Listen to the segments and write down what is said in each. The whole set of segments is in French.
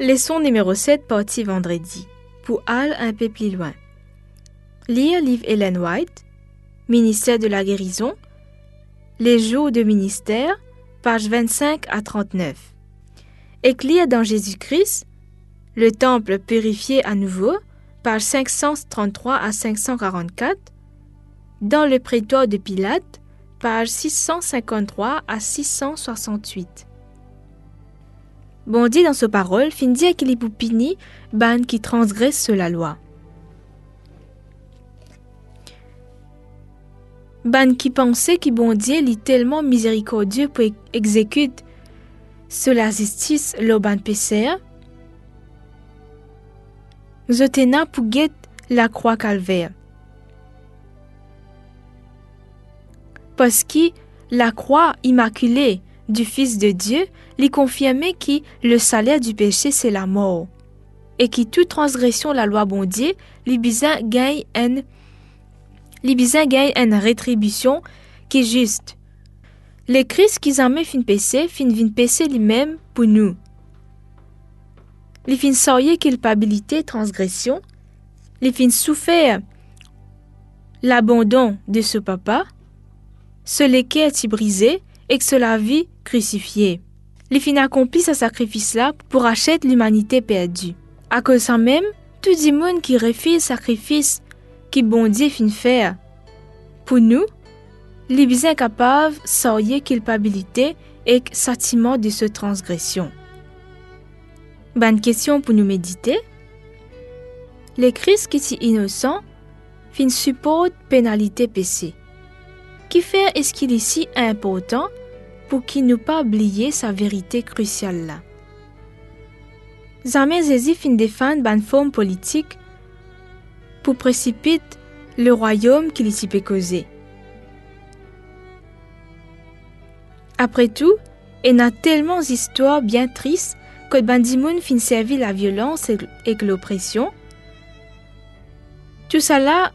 Leçon numéro 7, partie vendredi. Pour aller un peu plus loin. Lire livre Ellen White, Ministère de la guérison, Les jours de ministère, page 25 à 39. Écrire dans Jésus-Christ, Le temple purifié à nouveau, page 533 à 544. Dans le prétoire de Pilate, page 653 à 668. Bon dit dans sa parole, fin dire qu'il est poupini, ban qui transgresse la loi. Ban qui pensait que bon Dieu est tellement miséricordieux pour exécuter sur la justice le ban pécher, zotena pour la croix calvaire. Parce que la croix immaculée du Fils de Dieu lui confirmait que le salaire du péché c'est la mort et que toute transgression de la loi bon Dieu lui gagne une gagne une rétribution qui est juste. Le Christ qui jamais fin péché, fin vin péché lui-même pour nous. Les fin sortir culpabilité, transgression. Les fin souffert l'abandon de ce papa. Ce lequel est brisé et que cela vie crucifié. Les fin accompli ce sacrifice-là pour acheter l'humanité perdue. À cause de même, tout le monde qui refuse sacrifice qui bon Dieu fin faire. Pour nous, les bien capables de culpabilité et sentiment de ce transgression. Bonne question pour nous méditer. Le Christ qui est innocent fin supporte pénalité péché. Qui fait est-ce qu'il est si important pour qu'il ne pas oublier sa vérité cruciale? Jamais Jésus fin défendre bonne forme politique pour précipiter le royaume qu'il y peut causer. Après tout, il y a tellement d'histoires bien tristes que Bandimoun fin servi la violence et l'oppression. Tout cela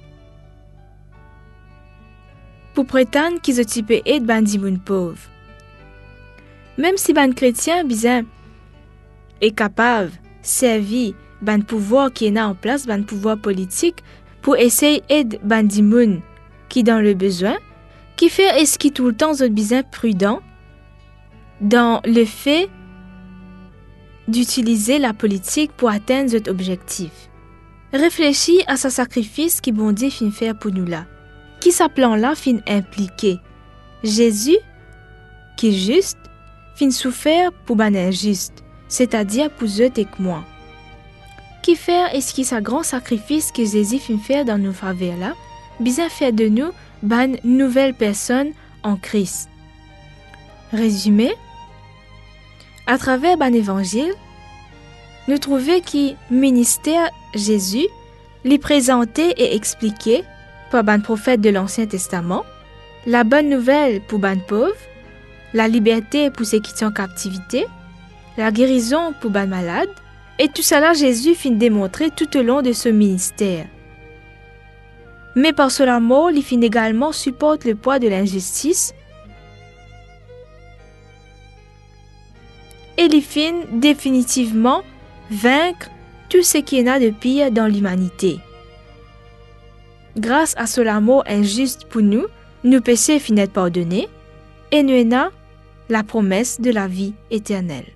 pour prétendre qu'ils ont typé être Bandimoun pauvre. Même si ban chrétien bien est capable servir ban pouvoir qui est en place, ban pouvoir politique, pour essayer d'aider bandimoun qui dans le besoin, qui fait est-ce tout le temps est bien prudent dans le fait d'utiliser la politique pour atteindre cet objectif. Réfléchis à ce sacrifice qui bon Dieu fin faire pour nous là. Qui sa plan là fin impliqué. Jésus, qui est juste, fin souffert pour ban injuste, c'est-à-dire pour eux et moi. Qui faire est-ce qui sa grand sacrifice que Jésus fin faire dans nos faveurs là, bien faire de nous ban nouvelle personne en Christ. Résumé, à travers ban évangile, nous trouvons que ministère Jésus lui présenté et expliqué par ban prophète de l'Ancien Testament, la bonne nouvelle pour ban pauvres, la liberté pour ceux qui sont en captivité, la guérison pour ban malade, et tout cela, Jésus fin démontrer tout au long de ce ministère. Mais par cela mort, il fin également supporte le poids de l'injustice et il fin définitivement vaincre tout ce qui y a de pire dans l'humanité. Grâce à cela mort injuste pour nous, nos péchés finissent pardonnés et nous avons la promesse de la vie éternelle.